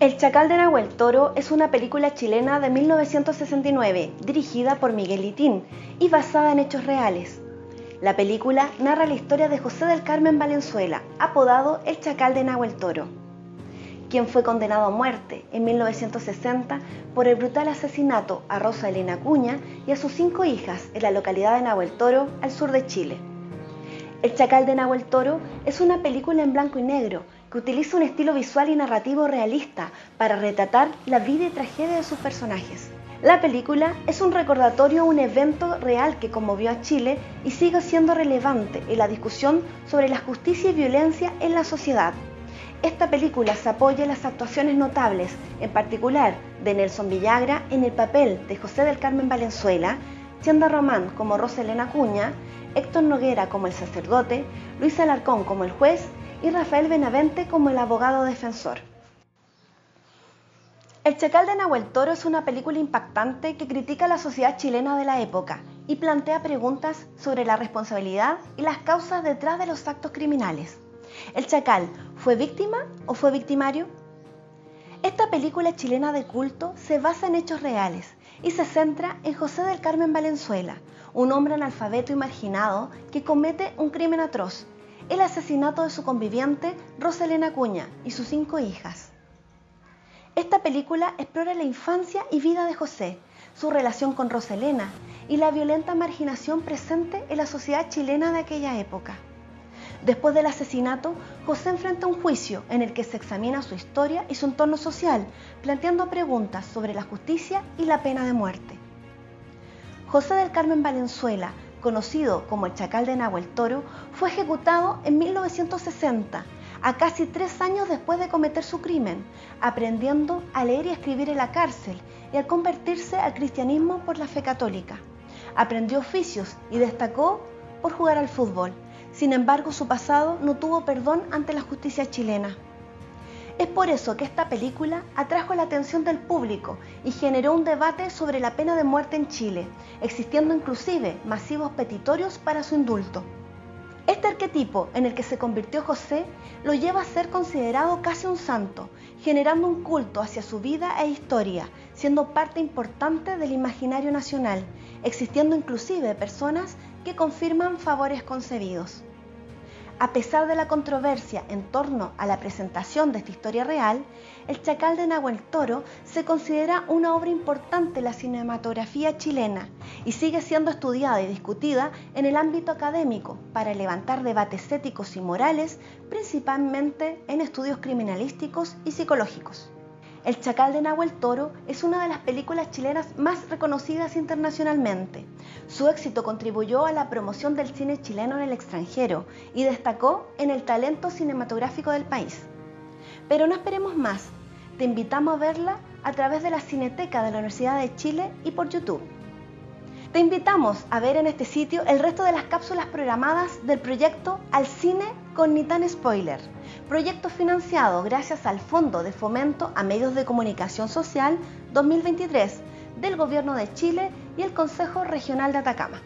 El Chacal de Nahuel Toro es una película chilena de 1969, dirigida por Miguel Litín y basada en hechos reales. La película narra la historia de José del Carmen Valenzuela, apodado El Chacal de Nahuel Toro, quien fue condenado a muerte en 1960 por el brutal asesinato a Rosa Elena Cuña y a sus cinco hijas en la localidad de Nahuel Toro, al sur de Chile. El Chacal de Nahuel Toro es una película en blanco y negro que utiliza un estilo visual y narrativo realista para retratar la vida y tragedia de sus personajes. La película es un recordatorio un evento real que conmovió a Chile y sigue siendo relevante en la discusión sobre la justicia y violencia en la sociedad. Esta película se apoya en las actuaciones notables, en particular de Nelson Villagra en el papel de José del Carmen Valenzuela, Chenda Román como Rosa Elena Cuña, Héctor Noguera como el sacerdote, Luis Alarcón como el juez y Rafael Benavente como el abogado defensor. El Chacal de Nahuel Toro es una película impactante que critica la sociedad chilena de la época y plantea preguntas sobre la responsabilidad y las causas detrás de los actos criminales. ¿El Chacal fue víctima o fue victimario? Esta película chilena de culto se basa en hechos reales y se centra en José del Carmen Valenzuela, un hombre analfabeto y marginado que comete un crimen atroz el asesinato de su conviviente Roselena Cuña y sus cinco hijas. Esta película explora la infancia y vida de José, su relación con Roselena y la violenta marginación presente en la sociedad chilena de aquella época. Después del asesinato, José enfrenta un juicio en el que se examina su historia y su entorno social, planteando preguntas sobre la justicia y la pena de muerte. José del Carmen Valenzuela conocido como el Chacal de Nahuel Toro, fue ejecutado en 1960, a casi tres años después de cometer su crimen, aprendiendo a leer y escribir en la cárcel y al convertirse al cristianismo por la fe católica. Aprendió oficios y destacó por jugar al fútbol. Sin embargo, su pasado no tuvo perdón ante la justicia chilena. Es por eso que esta película atrajo la atención del público y generó un debate sobre la pena de muerte en Chile, existiendo inclusive masivos petitorios para su indulto. Este arquetipo en el que se convirtió José lo lleva a ser considerado casi un santo, generando un culto hacia su vida e historia, siendo parte importante del imaginario nacional, existiendo inclusive personas que confirman favores concebidos. A pesar de la controversia en torno a la presentación de esta historia real, El Chacal de Nahuel Toro se considera una obra importante en la cinematografía chilena y sigue siendo estudiada y discutida en el ámbito académico para levantar debates éticos y morales, principalmente en estudios criminalísticos y psicológicos. El Chacal de Nahuel Toro es una de las películas chilenas más reconocidas internacionalmente. Su éxito contribuyó a la promoción del cine chileno en el extranjero y destacó en el talento cinematográfico del país. Pero no esperemos más, te invitamos a verla a través de la Cineteca de la Universidad de Chile y por YouTube. Te invitamos a ver en este sitio el resto de las cápsulas programadas del proyecto Al Cine con Ni Tan Spoiler proyecto financiado gracias al Fondo de Fomento a Medios de Comunicación Social 2023 del Gobierno de Chile y el Consejo Regional de Atacama.